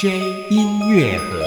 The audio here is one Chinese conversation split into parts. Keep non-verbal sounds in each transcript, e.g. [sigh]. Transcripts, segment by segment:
J 音乐盒。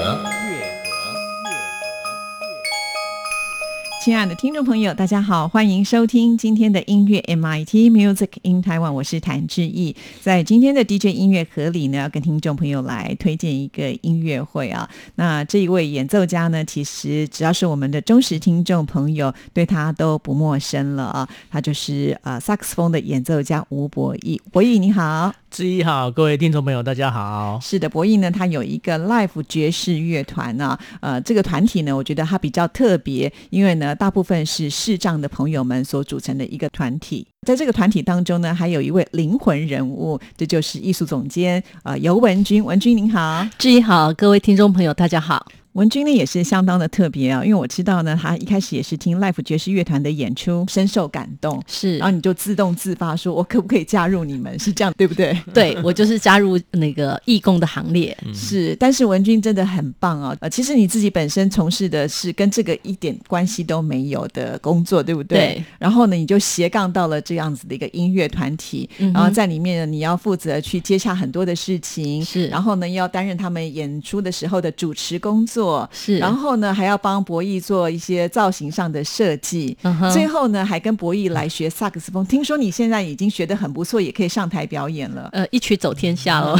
亲爱的听众朋友，大家好，欢迎收听今天的音乐 MIT Music in Taiwan，我是谭志毅。在今天的 DJ 音乐盒里呢，要跟听众朋友来推荐一个音乐会啊。那这一位演奏家呢，其实只要是我们的忠实听众朋友，对他都不陌生了啊。他就是呃萨克斯风的演奏家吴博义。博义你好，志毅好，各位听众朋友大家好。是的，博义呢，他有一个 Live 爵士乐团啊，呃，这个团体呢，我觉得它比较特别，因为呢。大部分是视障的朋友们所组成的一个团体，在这个团体当中呢，还有一位灵魂人物，这就是艺术总监啊尤文君。文君您好，志毅好，各位听众朋友大家好。文君呢也是相当的特别啊，因为我知道呢，他一开始也是听 Life 爵士乐团的演出，深受感动，是，然后你就自动自发说，我可不可以加入你们？是这样对不对？[laughs] [laughs] 对，我就是加入那个义工的行列。是，但是文君真的很棒啊！呃，其实你自己本身从事的是跟这个一点关系都没有的工作，对不对？对。然后呢，你就斜杠到了这样子的一个音乐团体，然后在里面你要负责去接洽很多的事情，是。然后呢，要担任他们演出的时候的主持工作，是。然后。呢，还要帮博弈做一些造型上的设计。最后呢，还跟博弈来学萨克斯风。听说你现在已经学的很不错，也可以上台表演了。呃，一曲走天下了，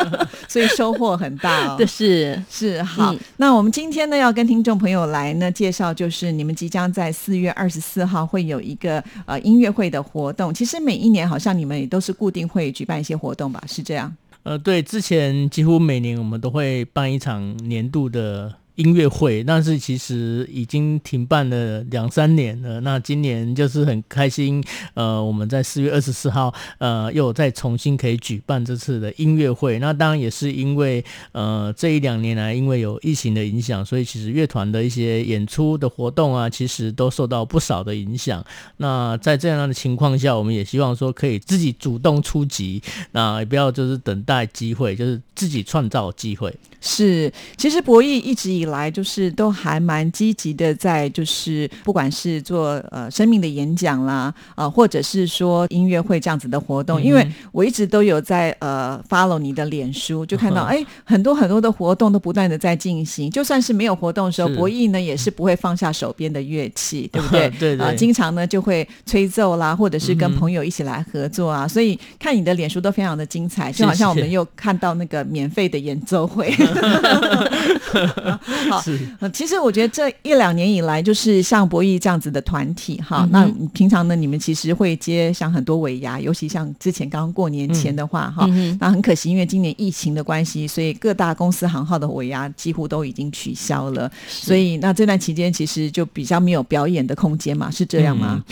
[laughs] 所以收获很大。[laughs] 这是是好。那我们今天呢，要跟听众朋友来呢介绍，就是你们即将在四月二十四号会有一个呃音乐会的活活动。其实每一年好像你们也都是固定会举办一些活动吧？是这样？呃，对，之前几乎每年我们都会办一场年度的。音乐会，但是其实已经停办了两三年了。那今年就是很开心，呃，我们在四月二十四号，呃，又再重新可以举办这次的音乐会。那当然也是因为，呃，这一两年来因为有疫情的影响，所以其实乐团的一些演出的活动啊，其实都受到不少的影响。那在这样的情况下，我们也希望说可以自己主动出击，那也不要就是等待机会，就是自己创造机会。是，其实博弈一直以来就是都还蛮积极的，在就是不管是做呃生命的演讲啦，啊，或者是说音乐会这样子的活动，因为我一直都有在呃 follow 你的脸书，就看到哎很多很多的活动都不断的在进行，就算是没有活动的时候，博弈呢也是不会放下手边的乐器，[laughs] 对不对？[laughs] 对对，经常呢就会吹奏啦，或者是跟朋友一起来合作啊，所以看你的脸书都非常的精彩，就好像我们又看到那个免费的演奏会。好，其实我觉得这一两年以来，就是像博弈这样子的团体哈，那平常呢，你们其实会接像很多尾牙，尤其像之前刚刚过年前的话哈，那很可惜，因为今年疫情的关系，所以各大公司行号的尾牙几乎都已经取消了，所以那这段期间其实就比较没有表演的空间嘛，是这样吗？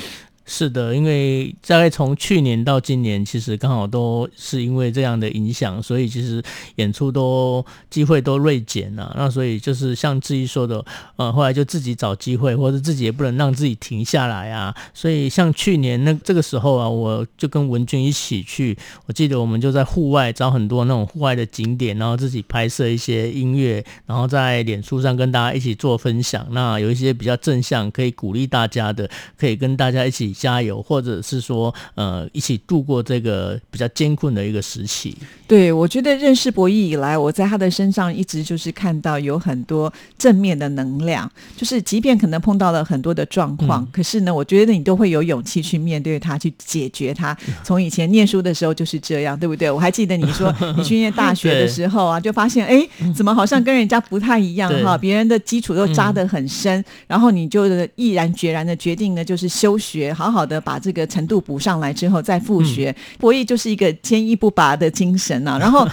是的，因为大概从去年到今年，其实刚好都是因为这样的影响，所以其实演出都机会都锐减了。那所以就是像志毅说的，呃，后来就自己找机会，或者自己也不能让自己停下来啊。所以像去年那这个时候啊，我就跟文君一起去，我记得我们就在户外找很多那种户外的景点，然后自己拍摄一些音乐，然后在脸书上跟大家一起做分享。那有一些比较正向，可以鼓励大家的，可以跟大家一起。加油，或者是说，呃，一起度过这个比较艰困的一个时期。对，我觉得认识博弈以来，我在他的身上一直就是看到有很多正面的能量。就是即便可能碰到了很多的状况，可是呢，我觉得你都会有勇气去面对它，去解决它。[laughs] 从以前念书的时候就是这样，对不对？我还记得你说 [laughs] 你去念大学的时候啊，就发现哎，怎么好像跟人家不太一样哈？别人的基础都扎得很深，然后你就毅然决然的决定呢，就是休学哈。好好的把这个程度补上来之后再复学，博弈就是一个坚毅不拔的精神啊。然后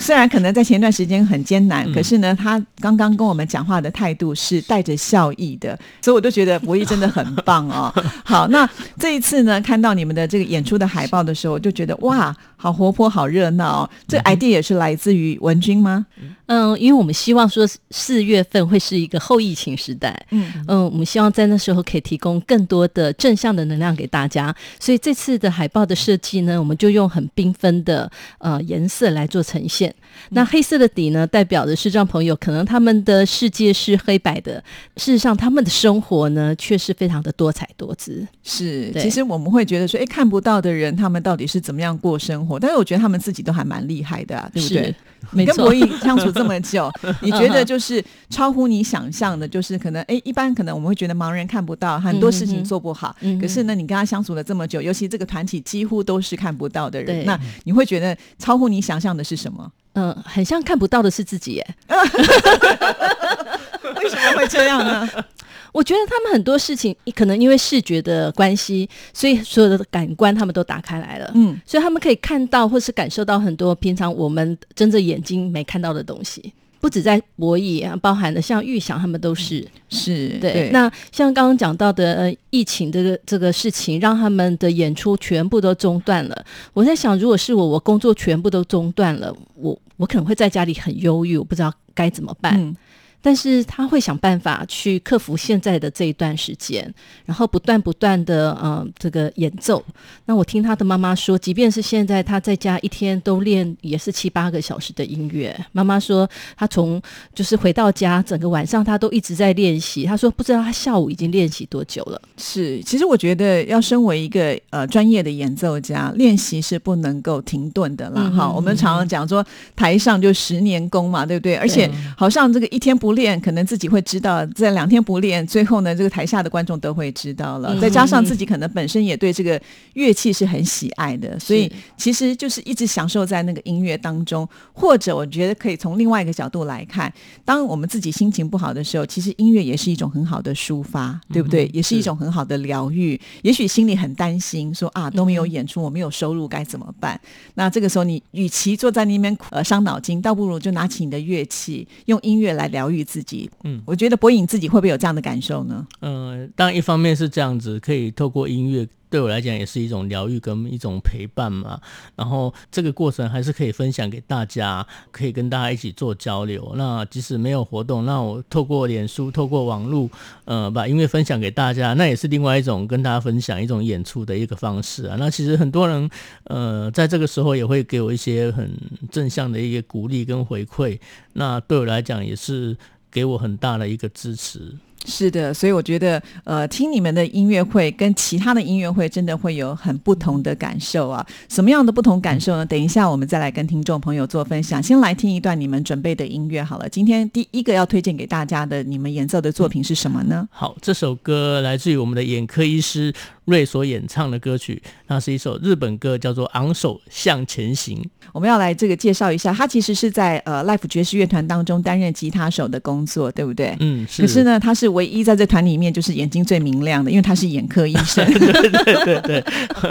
虽然可能在前一段时间很艰难，嗯可是呢，他刚刚跟我们讲话的态度是带着笑意的，所以我就觉得博弈真的很棒哦。[laughs] 好，那这一次呢，看到你们的这个演出的海报的时候，我就觉得哇，好活泼，好热闹、哦。这 idea 也是来自于文君吗？嗯，因为我们希望说四月份会是一个后疫情时代，嗯嗯，我们希望在那时候可以提供更多的正向的能量给大家，所以这次的海报的设计呢，我们就用很缤纷的呃颜色来做呈现。信。那黑色的底呢，代表的视障朋友可能他们的世界是黑白的，事实上他们的生活呢却是非常的多彩多姿。是，其实我们会觉得说，哎，看不到的人他们到底是怎么样过生活？但是我觉得他们自己都还蛮厉害的啊，对不对是？没错你跟博弈相处这么久，[laughs] 你觉得就是超乎你想象的，就是可能哎，一般可能我们会觉得盲人看不到很多事情做不好，嗯可是呢，你跟他相处了这么久，尤其这个团体几乎都是看不到的人，那你会觉得超乎你想象的是什么？嗯、很像看不到的是自己耶。[laughs] 为什么会这样呢？[laughs] 我觉得他们很多事情可能因为视觉的关系，所以所有的感官他们都打开来了。嗯，所以他们可以看到或是感受到很多平常我们睁着眼睛没看到的东西，不止在博弈啊，包含的像玉想他们都是。是对，那像刚刚讲到的呃疫情这个这个事情，让他们的演出全部都中断了。我在想，如果是我，我工作全部都中断了，我我可能会在家里很忧郁，我不知道该怎么办。嗯但是他会想办法去克服现在的这一段时间，然后不断不断的呃这个演奏。那我听他的妈妈说，即便是现在他在家一天都练也是七八个小时的音乐。妈妈说他从就是回到家整个晚上他都一直在练习。他说不知道他下午已经练习多久了。是，其实我觉得要身为一个呃专业的演奏家，练习是不能够停顿的啦。哈、嗯我们常常讲说台上就十年功嘛，对不对？而且好像这个一天不练，可能自己会知道；这两天不练，最后呢，这个台下的观众都会知道了。嗯再加上自己可能本身也对这个乐器是很喜爱的，所以其实就是一直享受在那个音乐当中。或者我觉得可以从另外一个角度来看，当我们自己心情不好的时候，其实音乐也是一种很好的抒发，对不对？也是一种很好的疗愈。也许心里很担心，说啊都没有演出，我没有收入该怎么办？那这个时候你与其坐在那边呃伤脑筋，倒不如就拿起你的乐器，用音乐来疗愈自己。嗯，我觉得博颖自己会不会有这样的感受呢？嗯，当然一方面是这样子，可以透过音乐对我来讲也是一种疗愈跟一种陪伴嘛。然后这个过程还是可以分享给大家，可以跟大家一起做交流。那即使没有活动，那我透过脸书、透过网络，呃，把音乐分享给大家，那也是另外一种跟大家分享一种演出的一个方式啊。那其实很多人，呃，在这个时候也会给我一些很正向的一个鼓励跟回馈。那对我来讲也是给我很大的一个支持。是的，所以我觉得，呃，听你们的音乐会跟其他的音乐会真的会有很不同的感受啊。什么样的不同感受呢？等一下我们再来跟听众朋友做分享。先来听一段你们准备的音乐好了。今天第一个要推荐给大家的你们演奏的作品是什么呢？好，这首歌来自于我们的眼科医师瑞所演唱的歌曲，那是一首日本歌，叫做《昂首向前行》。我们要来这个介绍一下，他其实是在呃 Life 爵士乐团当中担任吉他手的工作，对不对？嗯，是。可是呢，他是唯一在这团里面就是眼睛最明亮的，因为他是眼科医生。对对对对，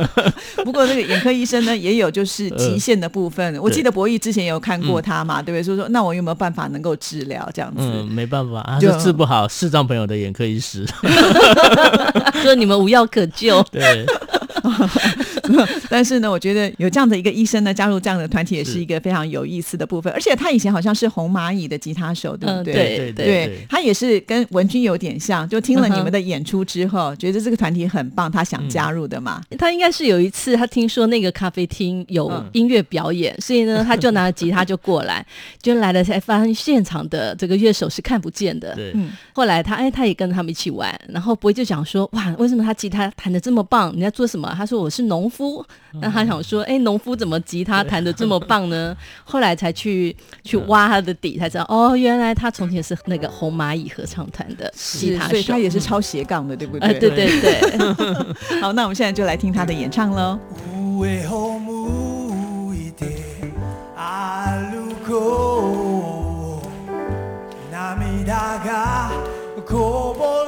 [laughs] 不过这个眼科医生呢，也有就是极限的部分。我记得博弈之前也有看过他嘛，对不对？所以说，那我有没有办法能够治疗这样子？嗯，没办法，他就是治不好视障朋友的眼科医师。[laughs] 说你们无药可救。对，[laughs] 但是呢，我觉得有这样的一个医生呢，加入这样的团体也是一个非常有意思的部分。而且他以前好像是红蚂蚁的吉他手，对不对？嗯对对对他也是跟文君有点像，就听了你们的演出之后，觉得这个团体很棒，他想加入的嘛。他应该是有一次，他听说那个咖啡厅有嗯音乐表演，所以呢，他就拿着吉他就过来，就来了才发现现场的这个乐手是看不见的。对，嗯后来他哎，他也跟他们一起玩，然后博弈就讲说，哇，为什么他吉他弹的这么棒？你在做什么？他说我是农夫。那他想说，哎，农夫怎么吉他弹的这么棒呢？后来才去去挖他的底，才知道哦，原来他从前是那个红蚂蚁合唱团的吉是，他手。所以他也是超斜杠的，对不呃，对？对对对。[laughs] 好，那我们现在就来听他的演唱喽。上を向いて歩こう涙がこぼれ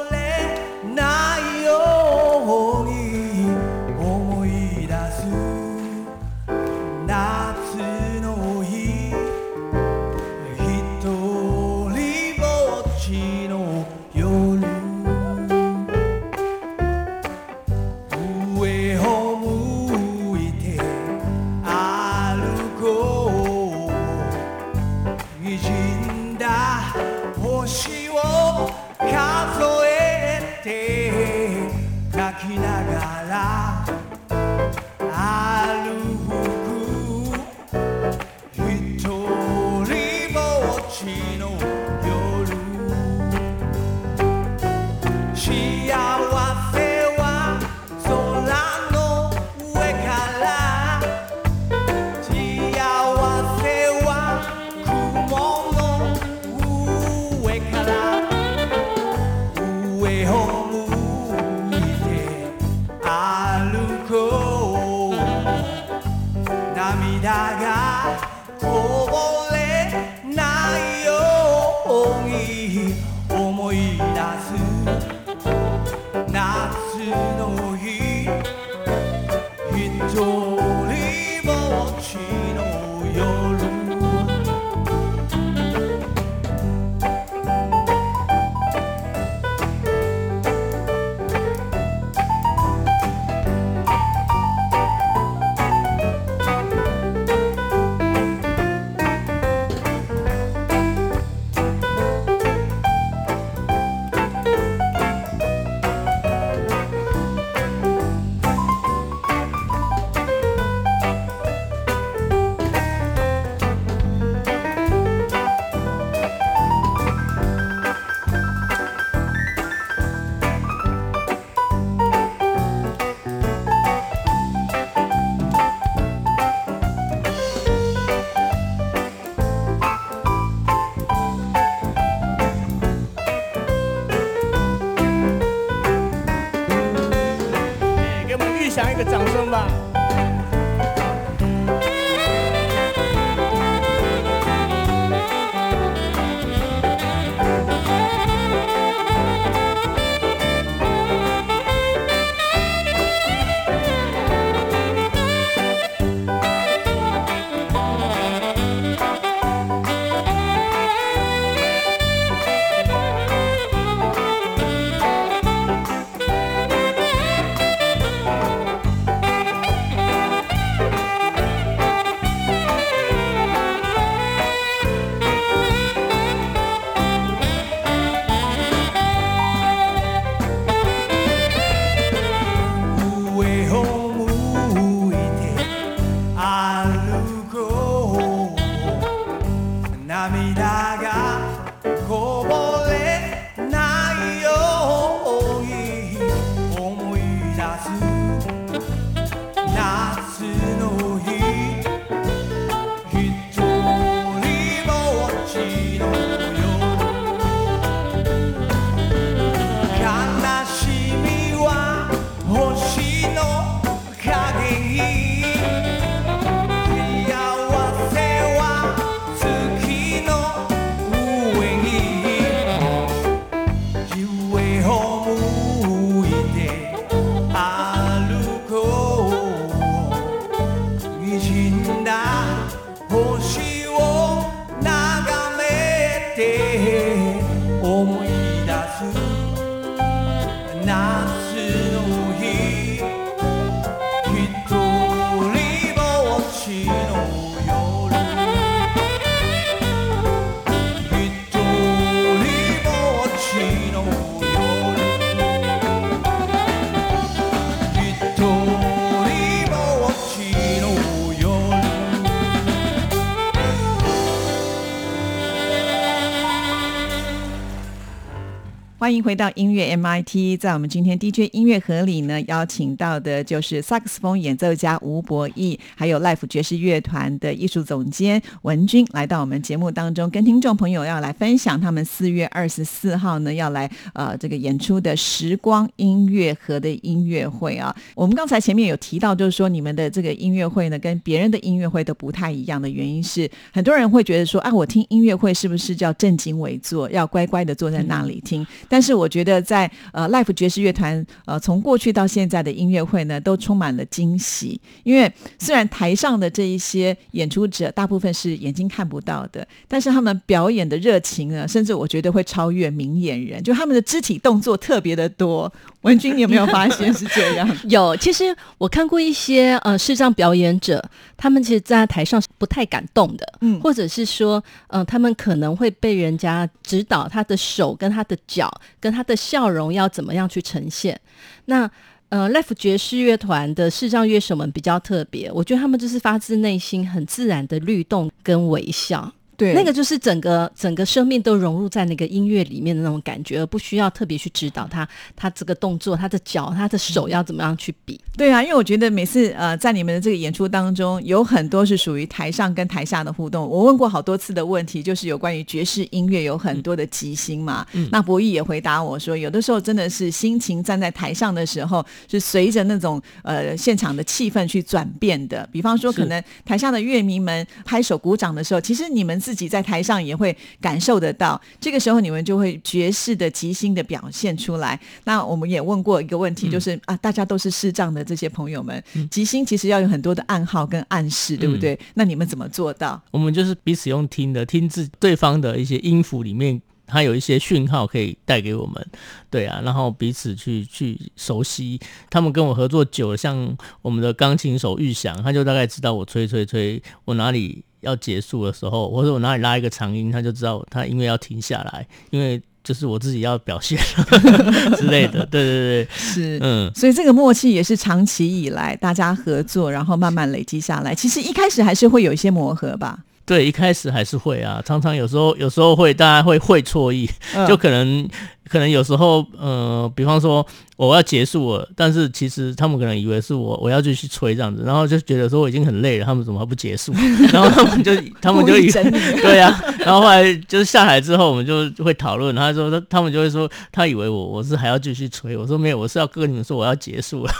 欢迎回到音乐 MIT，在我们今天 DJ 音乐盒里呢，邀请到的就是萨克斯风演奏家吴博义，还有 Life 爵士乐团的艺术总监文君来到我们节目当中，跟听众朋友要来分享他们四月二十四号呢要来呃这个演出的时光音乐盒的音乐会啊。我们刚才前面有提到，就是说你们的这个音乐会呢，跟别人的音乐会都不太一样的原因是，很多人会觉得说，啊，我听音乐会是不是叫正襟危坐，要乖乖的坐在那里听？但是我觉得在呃 Life 爵士乐团呃从过去到现在的音乐会呢，都充满了惊喜。因为虽然台上的这一些演出者大部分是眼睛看不到的，但是他们表演的热情呢，甚至我觉得会超越明眼人，就他们的肢体动作特别的多。文君，你有没有发现是这样？[laughs] 有，其实我看过一些呃视障表演者，他们其实站在台上是不太敢动的，嗯或者是说，呃，他们可能会被人家指导他的手跟他的脚跟他的笑容要怎么样去呈现。那呃，Life 爵士乐团的视障乐手们比较特别，我觉得他们就是发自内心很自然的律动跟微笑。对，那个就是整个整个生命都融入在那个音乐里面的那种感觉，而不需要特别去指导他，他这个动作、他的脚、他的手要怎么样去比。对啊，因为我觉得每次呃在你们的这个演出当中，有很多是属于台上跟台下的互动。我问过好多次的问题，就是有关于爵士音乐有很多的即兴嘛。那博弈也回答我说，有的时候真的是心情站在台上的时候，是随着那种呃现场的气氛去转变的。比方说，可能台下的乐迷们拍手鼓掌的时候，其实你们自自己在台上也会感受得到。这个时候你们就会爵士的即兴的表现出来。那我们也问过一个问题，就是、啊，大家都是视障的这些朋友们，即兴其实要有很多的暗号跟暗示，对不对？那你们怎么做到？我们就是彼此用听的，听自对方的一些音符里面，它有一些讯号可以带给我们，对啊，然后彼此去去熟悉。他们跟我合作久了，像我们的钢琴手玉祥，他就大概知道我吹吹吹，我哪里要结束的时候，[laughs] 或者我哪里拉一个长音，他就知道他音乐要停下来，因为就是我自己要表现 [laughs] 之类的。[laughs] 对对对，是嗯。所以这个默契也是长期以来大家合作，然后慢慢累积下来。其实一开始还是会有一些磨合吧。对，一开始还是会啊，常常有时候有时候会大家会会错意，嗯就可能可能有时候呃，比方说我要结束了，但是其实他们可能以为是我我要继续吹这样子，然后就觉得说我已经很累了，他们怎么还不结束？[laughs] 然后他们就 [laughs] 他们就以故意整你 [laughs] 对啊，然后后来就是下来之后，我们就会讨论，他说他他们就会说他以为我我是还要继续吹，我说没有，我是要跟你们说我要结束了，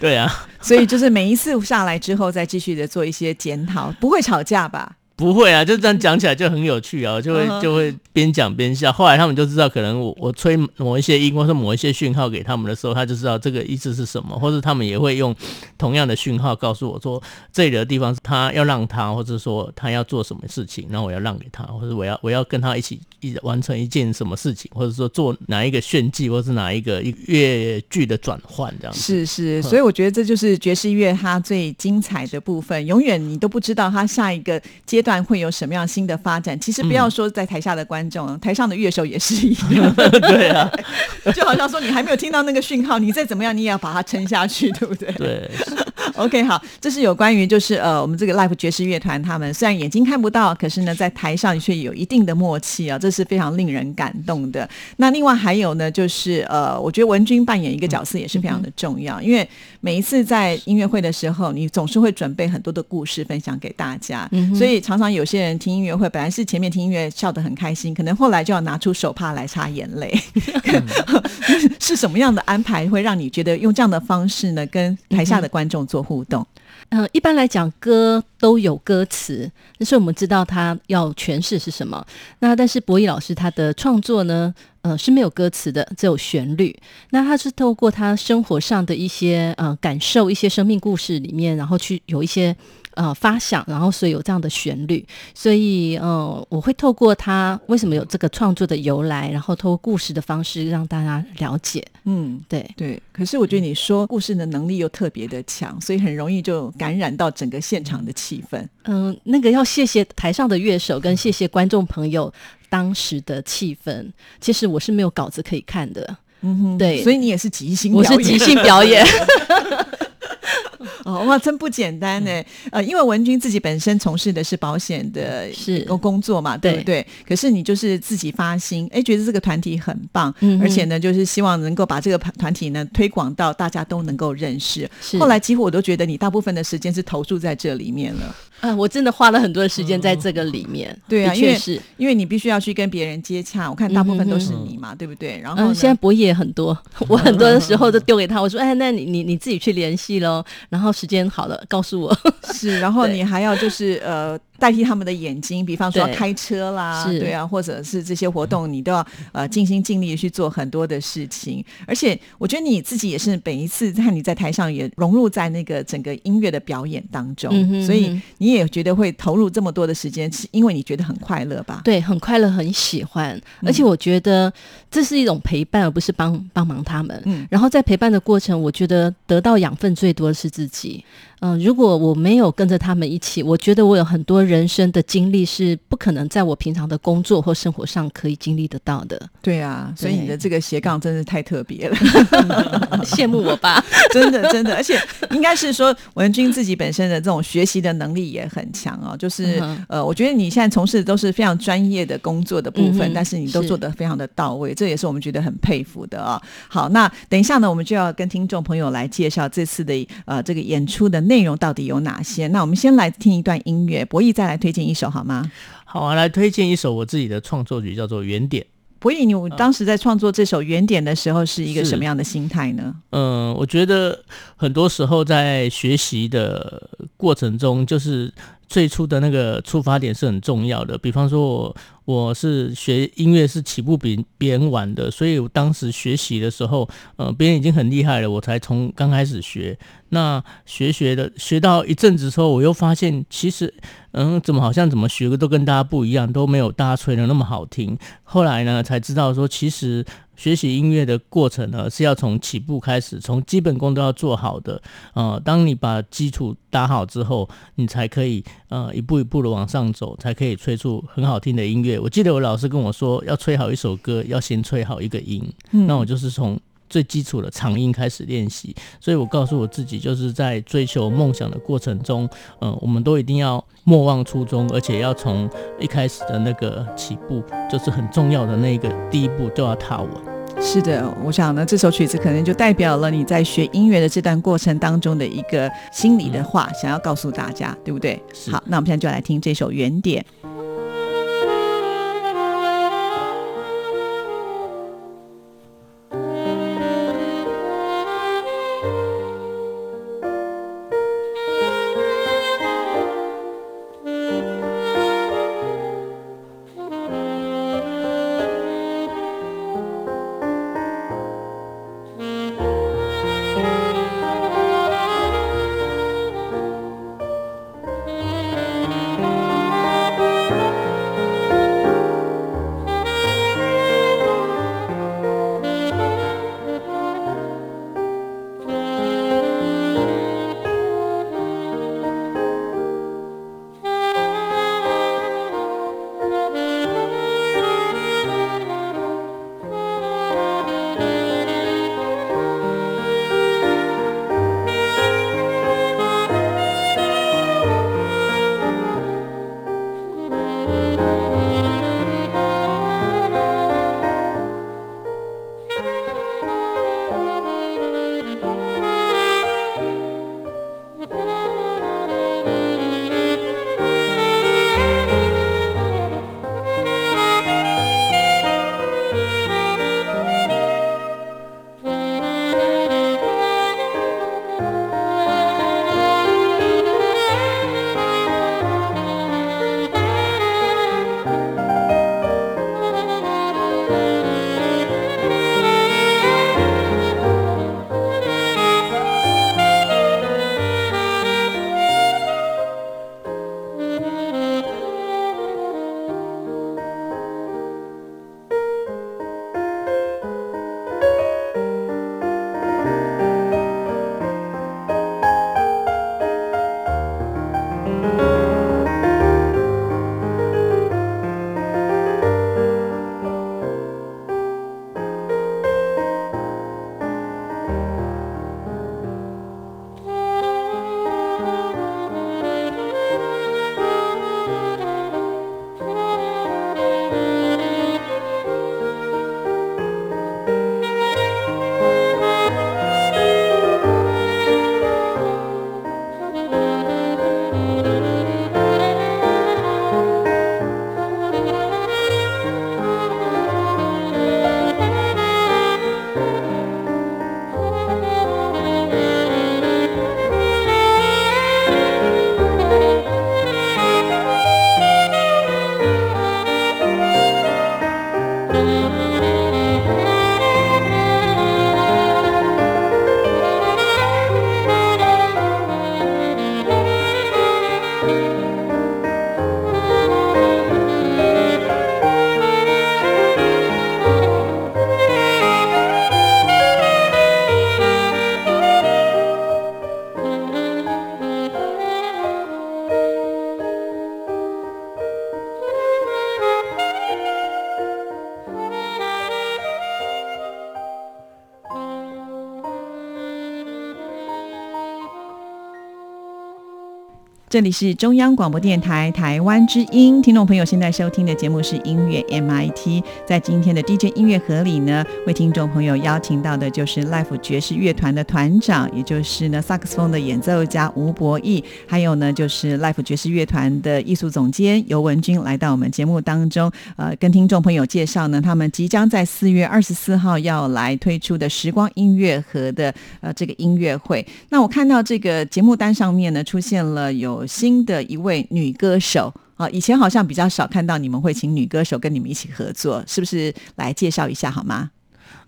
对啊。所以就是每一次下来之后，再继续的做一些检讨，不会吵架吧？不会啊，就这样讲起来就很有趣啊，就会就会边讲边笑。后来他们就知道，可能我我吹某一些音或者某一些讯号给他们的时候，他就知道这个意思是什么，或者他们也会用同样的讯号告诉我说这里的地方是他要让他，或者说他要做什么事情，然后我要让给他，或者我要我要跟他一起一完成一件什么事情，或者说做哪一个炫技，或是哪一个一乐句的转换这样子。是是，所以我觉得这就是爵士乐它最精彩的部分，永远你都不知道它下一个阶段会有什么样新的发展。其实不要说在台下的观众，台上的乐手也是一样，[laughs] 对啊，[laughs] 就好像说你还没有听到那个讯号，你再怎么样，你也要把它撑下去，对不对？对，[laughs] OK，好，这是有关于就是呃，我们这个 Live 爵士乐团，他们虽然眼睛看不到，可是呢，在台上却有一定的默契啊，这是非常令人感动的。那另外还有呢，就是呃，我觉得文君扮演一个角色也是非常的重要，因为每一次在音乐会的时候，你总是会准备很多的故事分享给大家，所以常常常有些人听音乐会，本来是前面听音乐笑得很开心，可能后来就要拿出手帕来擦眼泪。[laughs] 是什么样的安排会让你觉得用这样的方式呢，跟台下的观众做互动？呃，一般来讲，歌都有歌词，但是我们知道他要诠释是什么。那但是博弈老师他的创作呢，呃是没有歌词的，只有旋律。那他是透过他生活上的一些呃感受、一些生命故事里面，然后去有一些呃发想，然后所以有这样的旋律。所以呃，我会透过他为什么有这个创作的由来，然后透过故事的方式让大家了解。嗯，对，对。可是我觉得你说故事的能力又特别的强，所以很容易就感染到整个现场的气氛。嗯、那个要谢谢台上的乐手，跟谢谢观众朋友当时的气氛。其实我是没有稿子可以看的，嗯哼，对所以你也是即兴，我是即兴表演。[laughs] [laughs] 哦，哇，真不简单呢。呃，因为文君自己本身从事的是保险的是工工作嘛，对不对？可是你就是自己发心，哎，觉得这个团体很棒，嗯而且呢，就是希望能够把这个团团体呢推广到大家都能够认识。后来几乎我都觉得你大部分的时间是投注在这里面了。啊，我真的花了很多的时间在这个里面。对啊，因为的确是。因为你必须要去跟别人接洽，我看大部分都是你嘛，对不对？然后嗯，现在博弈也很多，我很多的时候都丢给他，我说，哎，那你你你自己去联系喽，然后时间好了告诉我。是，然后 [laughs] 你还要就是呃代替他们的眼睛，比方说开车啦，是对啊，或者是这些活动，你都要呃尽心尽力地去做很多的事情。而且我觉得你自己也是每一次看你在台上也融入在那个整个音乐的表演当中，嗯哼所以你也觉得会投入这么多的时间，是因为你觉得很快乐吧？对，很快乐，很喜欢，嗯而且我觉得这是一种陪伴，而不是帮帮忙他们。嗯然后在陪伴的过程，我觉得得到养分最多的是自己。嗯、如果我没有跟着他们一起，我觉得我有很多人生的经历是不可能在我平常的工作或生活上可以经历得到的。对啊，所以你的这个斜杠真是太特别了。[laughs] [laughs] 羡慕我吧？真的真的，而且应该是说文君自己本身的这种学习的能力也很强哦。就是、嗯呃，我觉得你现在从事的都是非常专业的工作的部分，嗯但是你都做得非常的到位，这也是我们觉得很佩服的啊、好，那等一下呢，我们就要跟听众朋友来介绍这次的呃这个演出的内容到底有哪些。那我们先来听一段音乐，博弈再来推荐一首好吗？好啊，来推荐一首我自己的创作曲，叫做《原点》。博弈，你当时在创作这首《原点》的时候是一个什么样的心态呢？嗯，我觉得很多时候在学习的过程中，就是最初的那个出发点是很重要的。比方说我我是学音乐是起步比别人晚的，所以我当时学习的时候，呃，别人已经很厉害了，我才从刚开始学。那学学的学到一阵子之后，我又发现其实，嗯，怎么好像怎么学的都跟大家不一样，都没有大家吹的那么好听。后来呢，才知道说，其实学习音乐的过程呢，是要从起步开始，从基本功都要做好的。呃，当你把基础打好之后，你才可以呃一步一步的往上走，才可以吹出很好听的音乐。我记得我老师跟我说，要吹好一首歌，要先吹好一个音。那我就是从最基础的长音开始练习，所以我告诉我自己，就是在追求梦想的过程中，嗯、我们都一定要莫忘初衷，而且要从一开始的那个起步，就是很重要的那个第一步都要踏稳。是的，我想呢，这首曲子可能就代表了你在学音乐的这段过程当中的一个心里的话，想要告诉大家，对不对？好，那我们现在就来听这首原点。这里是中央广播电台台湾之音，听众朋友现在收听的节目是音乐 MIT。在今天的 DJ 音乐盒里呢，为听众朋友邀请到的就是 Life 爵士乐团的团长，也就是呢萨克斯风的演奏家吴博义，还有呢就是 Life 爵士乐团的艺术总监尤文君来到我们节目当中，呃，跟听众朋友介绍呢，他们即将在四月二十四号要来推出的时光音乐盒的呃这个音乐会。那我看到这个节目单上面呢，出现了有新的一位女歌手啊，以前好像比较少看到你们会请女歌手跟你们一起合作，是不是？来介绍一下好吗？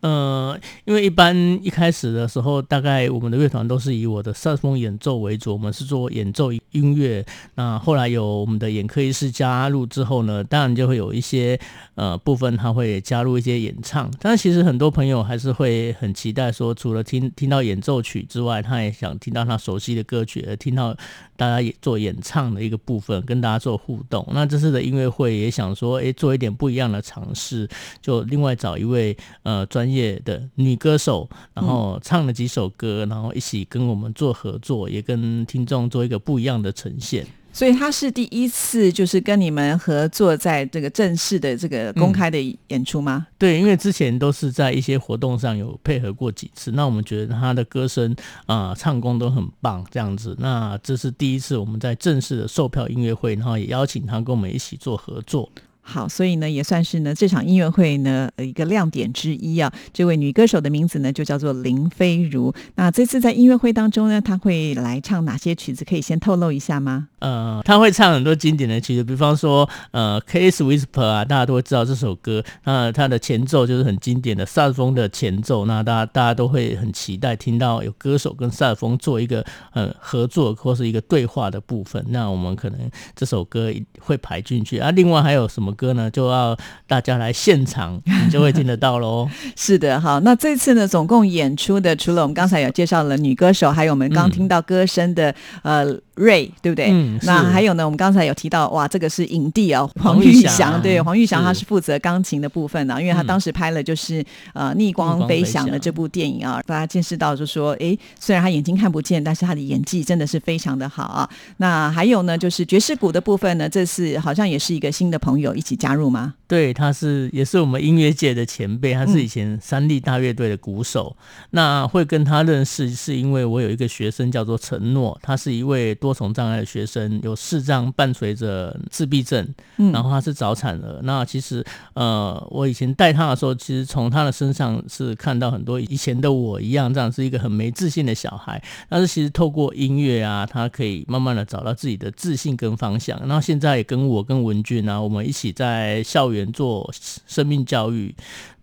呃，因为一般一开始的时候，大概我们的乐团都是以我的萨风演奏为主，我们是做演奏音乐。那后来有我们的眼科医师加入之后呢，当然就会有一些呃部分他会加入一些演唱。但其实很多朋友还是会很期待说，除了听听到演奏曲之外，他也想听到他熟悉的歌曲，而听到大家也做演唱的一个部分，跟大家做互动。那这次的音乐会也想说，诶，做一点不一样的尝试，就另外找一位呃专业的女歌手，然后唱了几首歌，然后一起跟我们做合作，也跟听众做一个不一样的呈现。所以他是第一次就是跟你们合作，在这个正式的这个公开的演出吗？对，因为之前都是在一些活动上有配合过几次，那我们觉得他的歌声啊、唱功都很棒，这样子。那这是第一次我们在正式的售票音乐会，然后也邀请他跟我们一起做合作。好，所以呢，也算是呢这场音乐会呢呃一个亮点之一啊。这位女歌手的名字呢就叫做林飞如。那这次在音乐会当中呢，她会来唱哪些曲子？可以先透露一下吗？呃，她会唱很多经典的曲子，比方说呃《Case Whisper》啊，大家都会知道这首歌。那它的前奏就是很经典的萨克斯风的前奏，那大家大家都会很期待听到有歌手跟萨克斯风做一个呃合作或是一个对话的部分。那我们可能这首歌会排进去啊。另外还有什么歌呢？就要大家来现场，[laughs] 你就会听得到喽。是的，好，那这次呢，总共演出的除了我们刚才有介绍了女歌手，还有我们刚听到歌声的、呃瑞，对不对？嗯那还有呢，我们刚才有提到，哇，这个是影帝哦，黄黄玉玉祥祥，对，黄玉祥他是负责钢琴的部分呢、因为他嗯当时拍了就是呃《逆光飞翔》的这部电影啊，大家见识到就说，哎，虽然他眼睛看不见，但是他的演技真的是非常的好啊。那还有呢，就是爵士鼓的部分呢，这次好像也是一个新的朋友一起加入吗？对，他是也是我们音乐界的前辈，他是以前三立大乐队的鼓手。那会跟他认识，是因为我有一个学生叫做承诺，他是一位多重障碍的学生，有视障伴随着自闭症，嗯然后他是早产儿。那其实呃，我以前带他的时候，其实从他的身上是看到很多以前的我一样，这样是一个很没自信的小孩。但是其实透过音乐啊，他可以慢慢的找到自己的自信跟方向。然后现在也跟我跟文俊啊，我们一起在校园做生命教育。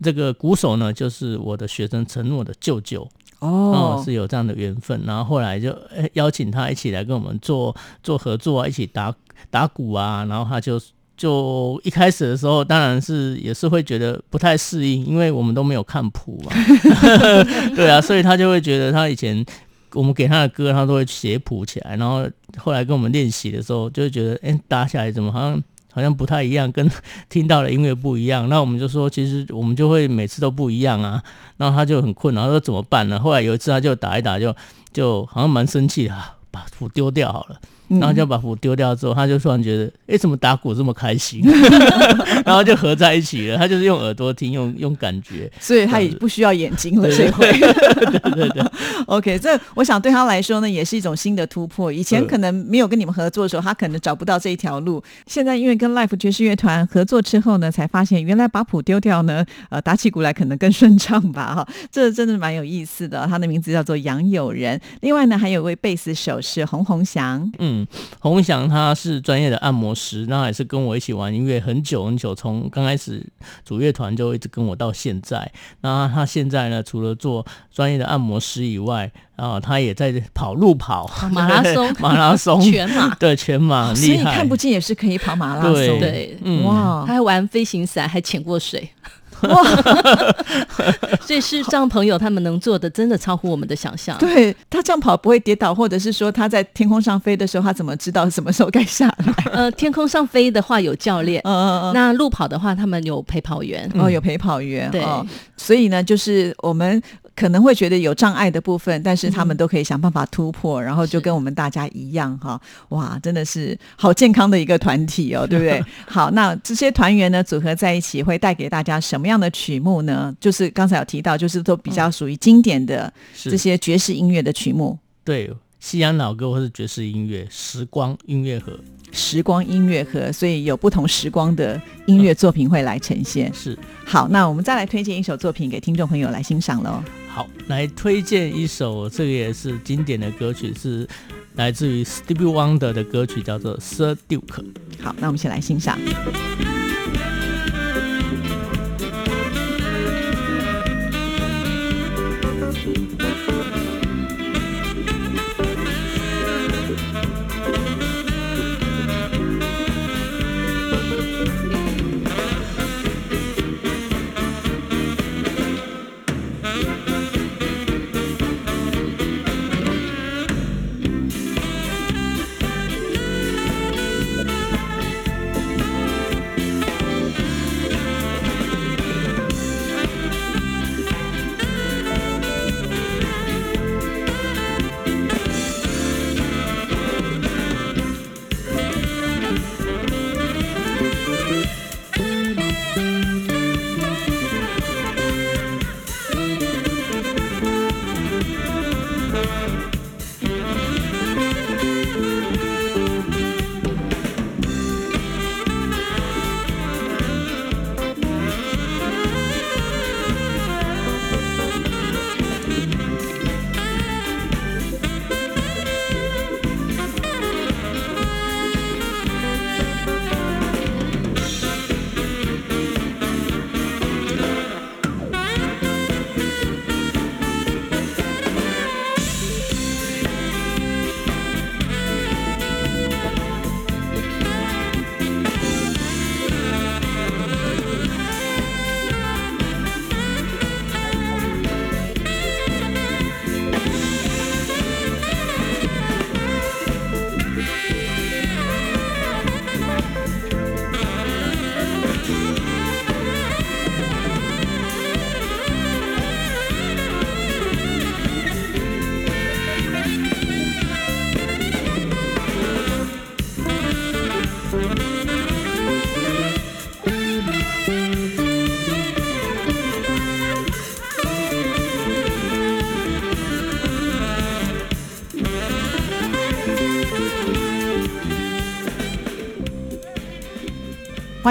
这个鼓手呢，就是我的学生承诺的舅舅。哦是有这样的缘分，然后后来就邀请他一起来跟我们做做合作啊，一起打打鼓啊，然后他就就一开始的时候，当然是也是会觉得不太适应，因为我们都没有看谱嘛，[laughs] 对啊，所以他就会觉得他以前我们给他的歌，他都会写谱起来，然后后来跟我们练习的时候，就会觉得哎、打起来怎么好像。好像不太一样，跟听到的音乐不一样。那我们就说，其实我们就会每次都不一样啊。然后他就很困扰，他说怎么办呢？后来有一次他就打一打就，就好像蛮生气、啊，把谱丢掉好了。嗯然后就把谱丢掉之后，他就突然觉得，哎，怎么打鼓这么开心？[laughs] 然后就合在一起了。他就是用耳朵听，用用感觉。[laughs] 所以他也不需要眼睛了，这回。对对对。[laughs] OK，这我想对他来说呢，也是一种新的突破。以前嗯可能没有跟你们合作的时候，他可能找不到这一条路。现在因为跟 Life 爵士乐团合作之后呢，才发现原来把谱丢掉呢，呃，打起鼓来可能更顺畅吧。哈，这真的蛮有意思的。他的名字叫做杨友仁。另外呢，还有一位贝斯手是洪洪祥。嗯，洪翔他是专业的按摩师，那也是跟我一起玩音乐很久很久，从刚开始组乐团就一直跟我到现在。那他现在呢，除了做专业的按摩师以外，啊，他也在跑路跑、马拉松 [laughs] 马拉松、全马对全马很所以你。看不见也是可以跑马拉松。对对嗯，哇他，还玩飞行伞，还潜过水。所以视障朋友他们能做的，真的超乎我们的想象。对他这样跑不会跌倒，或者是说他在天空上飞的时候，他怎么知道什么时候该下来？[laughs] 呃，天空上飞的话有教练，嗯嗯嗯。那路跑的话他们有陪跑员。哦，有陪跑员，对哦，所以呢，就是我们可能会觉得有障碍的部分，但是他们都可以想办法突破，然后就跟我们大家一样哈，哇，真的是好健康的一个团体哦，对不对？[laughs] 好，那这些团员呢组合在一起，会带给大家什么样的曲目呢？就是刚才有提到，就是都比较属于经典的是这些爵士音乐的曲目。对西洋老歌或是爵士音乐、时光音乐盒时光音乐盒，所以有不同时光的音乐作品会来呈现。是。好，那我们再来推荐一首作品给听众朋友来欣赏喽。好，来推荐一首，这个也是经典的歌曲，是来自于 Stevie Wonder 的歌曲，叫做《Sir Duke》。好，那我们一起来欣赏。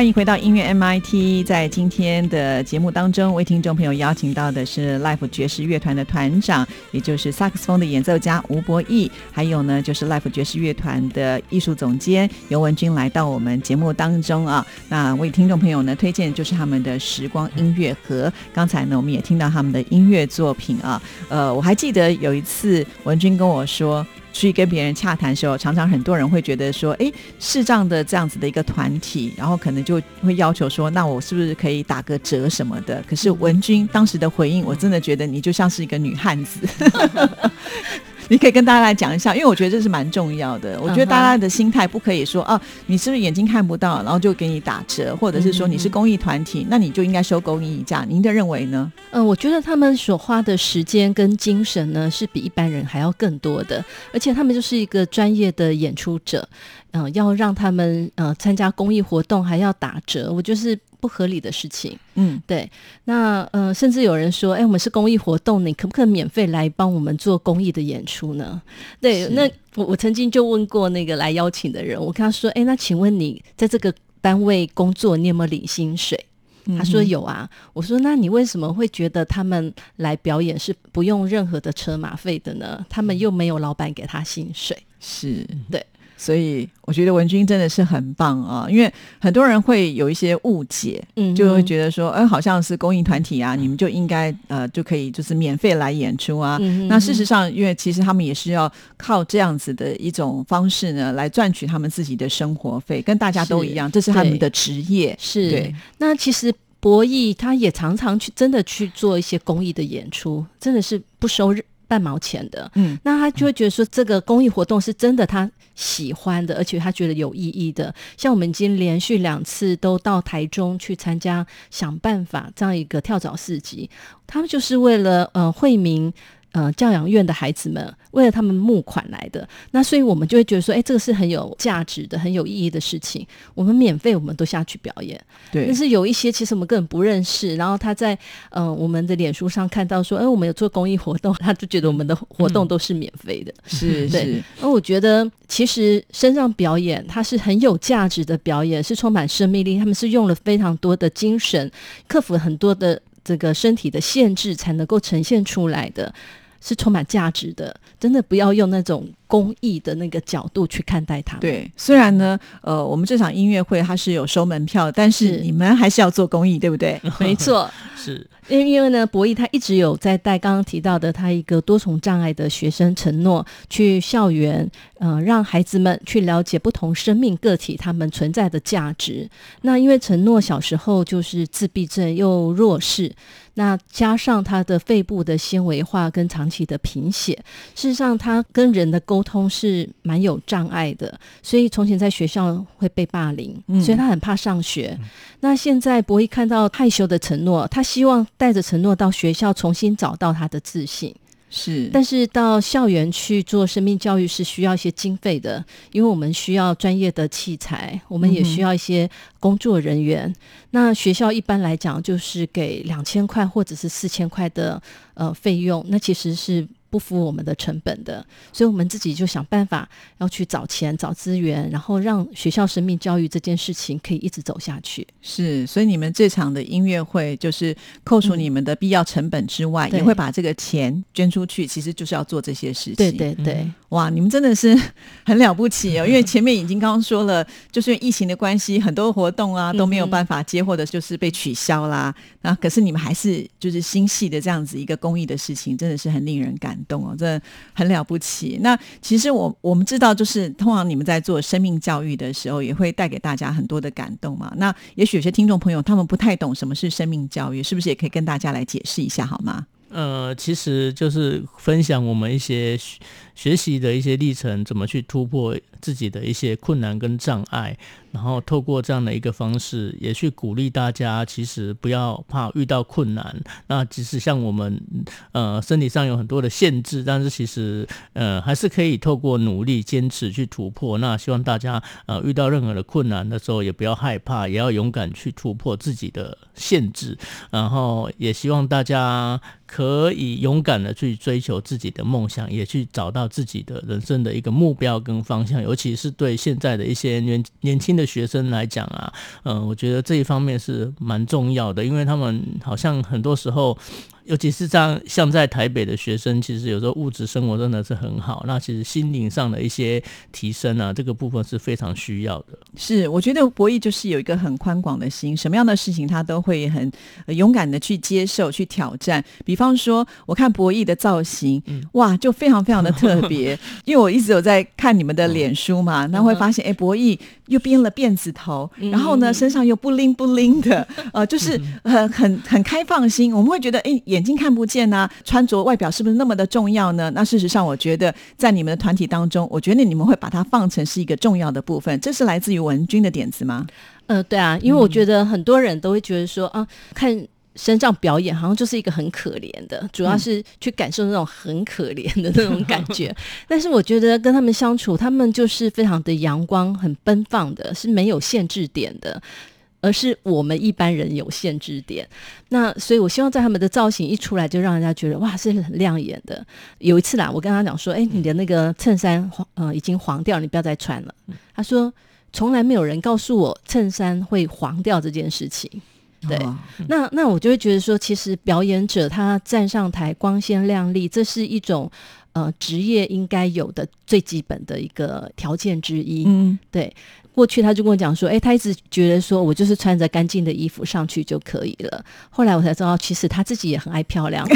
欢迎回到音乐 MIT，在今天的节目当中，为听众朋友邀请到的是 Life 爵士乐团的团长，也就是萨克斯风的演奏家吴博义，还有呢就是 Life 爵士乐团的艺术总监尤文君来到我们节目当中啊。那为听众朋友呢推荐就是他们的时光音乐盒。刚才呢我们也听到他们的音乐作品啊，呃，我还记得有一次文君跟我说。去跟别人洽谈的时候，常常很多人会觉得说，哎，视障的这样子的一个团体，然后可能就会要求说，那我是不是可以打个折什么的？可是文君当时的回应，我真的觉得你就像是一个女汉子。[laughs] 你可以跟大家来讲一下，因为我觉得这是蛮重要的。我觉得大家的心态不可以说，哦、你是不是眼睛看不到，然后就给你打折，或者是说你是公益团体，那你就应该收公益价。您的认为呢？嗯，我觉得他们所花的时间跟精神呢，是比一般人还要更多的，而且他们就是一个专业的演出者，嗯、要让他们呃参加公益活动还要打折，我就是不合理的事情。嗯，对，那呃，甚至有人说，哎，我们是公益活动，你可不可以免费来帮我们做公益的演出呢？对，那我我曾经就问过那个来邀请的人，我跟他说，哎，那请问你在这个单位工作，你有没有领薪水？他说有啊，我说那你为什么会觉得他们来表演是不用任何的车马费的呢？他们又没有老板给他薪水，是对。所以我觉得文君真的是很棒啊，因为很多人会有一些误解，嗯就会觉得说，哎，好像是公益团体啊，你们就应该呃就可以就是免费来演出啊。嗯那事实上，因为其实他们也是要靠这样子的一种方式呢，来赚取他们自己的生活费，跟大家都一样，这是他们的职业。是对，那其实博弈他也常常去真的去做一些公益的演出，真的是不收半毛钱的。嗯，那他就会觉得说，这个公益活动是真的他喜欢的，而且他觉得有意义的。像我们已经连续两次都到台中去参加“想办法”这样一个跳蚤市集，他们就是为了呃惠民。呃，教养院的孩子们为了他们募款来的，那所以我们就会觉得说，哎，这个是很有价值的、很有意义的事情。我们免费，我们都下去表演。对但，是有一些其实我们根本不认识，然后他在呃我们的脸书上看到说，哎，我们有做公益活动，他就觉得我们的活动都是免费的。对是是，那我觉得其实身上表演它是很有价值的表演，是充满生命力，他们是用了非常多的精神，克服了很多的这个身体的限制，才能够呈现出来的。是充满价值的，真的不要用那种公益的那个角度去看待它。对，虽然呢，呃，我们这场音乐会它是有收门票，但是是你们还是要做公益，对不对？[laughs] 没错。[laughs] 是因为因为呢，博弈他一直有在带刚刚提到的他一个多重障碍的学生承诺，去校园，呃，让孩子们去了解不同生命个体他们存在的价值。那因为承诺小时候就是自闭症又弱视，那加上他的肺部的纤维化跟长期的贫血，事实上他跟人的沟通是蛮有障碍的，所以从前在学校会被霸凌，嗯所以他很怕上学。那现在博弈看到害羞的承诺，他希望带着承诺到学校重新找到他的自信。是，但是到校园去做生命教育是需要一些经费的，因为我们需要专业的器材，我们也需要一些工作人员。那学校一般来讲就是给两千块或者是四千块的呃费用，那其实是。不符我们的成本的，所以我们自己就想办法要去找钱、找资源，然后让学校生命教育这件事情可以一直走下去。是，所以你们这场的音乐会就是扣除你们的必要成本之外，对也会把这个钱捐出去，其实就是要做这些事情。对对对，哇，你们真的是 [laughs] 很了不起哦！因为前面已经刚刚说了，就是因为疫情的关系，很多活动啊都没有办法接，或者就是被取消啦。然后，可是你们还是就是心系的这样子一个公益的事情，真的是很令人感动哦，真的很了不起。那其实我我们知道，就是通常你们在做生命教育的时候，也会带给大家很多的感动嘛。那也许有些听众朋友他们不太懂什么是生命教育，是不是也可以跟大家来解释一下好吗？呃，其实就是分享我们一些学习的一些历程，怎么去突破自己的一些困难跟障碍，然后透过这样的一个方式，也去鼓励大家，其实不要怕遇到困难。那即使像我们呃身体上有很多的限制，但是其实呃还是可以透过努力、坚持去突破。那希望大家呃遇到任何的困难的时候，也不要害怕，也要勇敢去突破自己的限制。然后也希望大家可以勇敢的去追求自己的梦想，也去找到自己的人生的一个目标跟方向。尤其是对现在的一些年年轻的学生来讲啊，嗯、我觉得这一方面是蛮重要的，因为他们好像很多时候。尤其是像像在台北的学生，其实有时候物质生活真的是很好，那其实心灵上的一些提升啊，这个部分是非常需要的。是，我觉得博弈就是有一个很宽广的心，什么样的事情他都会很、呃勇敢的去接受、去挑战。比方说，我看博弈的造型，哇，就非常非常的特别。[laughs] 因为我一直有在看你们的脸书嘛，那会发现，哎，博弈又编了辫子头，然后呢，身上又不灵不灵的，呃，就是很很很开放心。我们会觉得，哎，眼睛看不见呐、穿着外表是不是那么的重要呢？那事实上，我觉得在你们的团体当中，我觉得你们会把它放成是一个重要的部分。这是来自于文君的点子吗？呃，对啊，因为我觉得很多人都会觉得说啊，看身上表演好像就是一个很可怜的，主要是去感受那种很可怜的那种感觉。[laughs] 但是我觉得跟他们相处，他们就是非常的阳光、很奔放的，是没有限制点的。而是我们一般人有限制点，那所以我希望在他们的造型一出来，就让人家觉得哇是很亮眼的。有一次啦，我跟他讲说，哎、你的那个衬衫黄呃已经黄掉，你不要再穿了。他说从来没有人告诉我衬衫会黄掉这件事情。对哦那那我就会觉得说，其实表演者他站上台光鲜亮丽，这是一种呃职业应该有的最基本的一个条件之一。嗯，对，过去他就跟我讲说，哎，他一直觉得说我就是穿着干净的衣服上去就可以了。后来我才知道，其实他自己也很爱漂亮。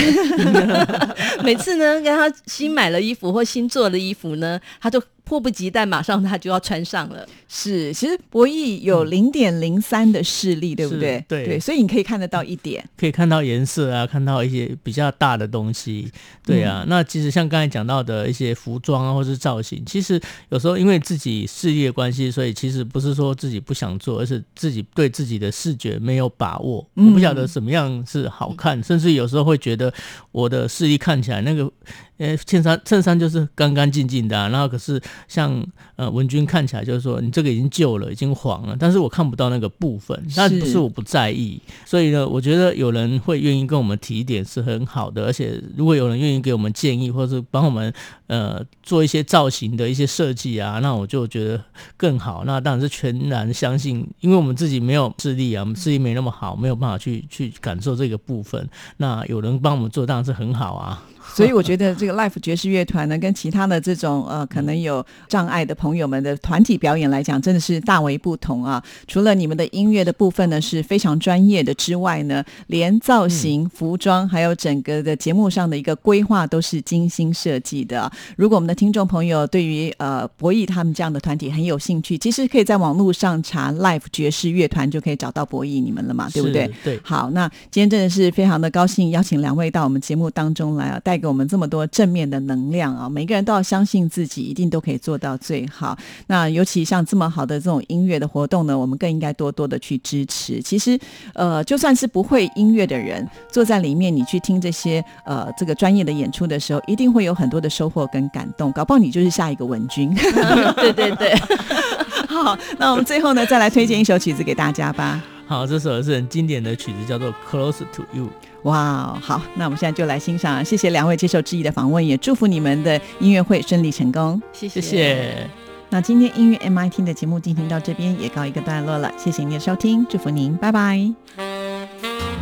[laughs] [laughs] 每次呢，跟他新买了衣服或新做的衣服呢，他就迫不及待，马上他就要穿上了。是，其实博弈有零点零三的视力，对不对对？对所以你可以看得到一点。可以看到颜色啊，看到一些比较大的东西，对啊。那其实像刚才讲到的一些服装啊，或是造型，其实有时候因为自己事业关系，所以其实不是说自己不想做，而是自己对自己的视觉没有把握。嗯我不晓得什么样是好看，甚至有时候会觉得我的视力看起来那个。呃，衬衫衬衫就是干干净净的、啊，然后可是像呃文君看起来就是说你这个已经旧了，已经黄了，但是我看不到那个部分，那不是我不在意，所以呢，我觉得有人会愿意跟我们提点是很好的，而且如果有人愿意给我们建议或是帮帮我们呃做一些造型的一些设计啊，那我就觉得更好。那当然是全然相信，因为我们自己没有视力啊，我们视力没那么好，没有办法去去感受这个部分。那有人帮我们做，当然是很好啊。[laughs] 所以我觉得这个 Life 爵士乐团呢，跟其他的这种呃可能有障碍的朋友们的团体表演来讲，真的是大为不同啊。除了你们的音乐的部分呢是非常专业的之外呢，连造型、服装还有整个的节目上的一个规划都是精心设计的啊。如果我们的听众朋友对于呃博弈他们这样的团体很有兴趣，其实可以在网络上查 Life 爵士乐团就可以找到博弈你们了嘛，对不对？对。好，那今天真的是非常的高兴，邀请两位到我们节目当中来啊，带给我们这么多正面的能量啊！每个人都要相信自己，一定都可以做到最好。那尤其像这么好的这种音乐的活动呢，我们更应该多多的去支持。其实，呃，就算是不会音乐的人，坐在里面，你去听这些呃这个专业的演出的时候，一定会有很多的收获跟感动。搞不好你就是下一个文君。[laughs] 对对对，[laughs] 好，那我们最后呢，再来推荐一首曲子给大家吧。好，这首是很经典的曲子，叫做《Close to You》。哇，好，那我们现在就来欣赏。谢谢两位接受质疑的访问，也祝福你们的音乐会顺利成功。谢谢谢谢。那今天音乐 MIT 的节目进行到这边也告一个段落了，谢谢您的收听，祝福您，拜拜。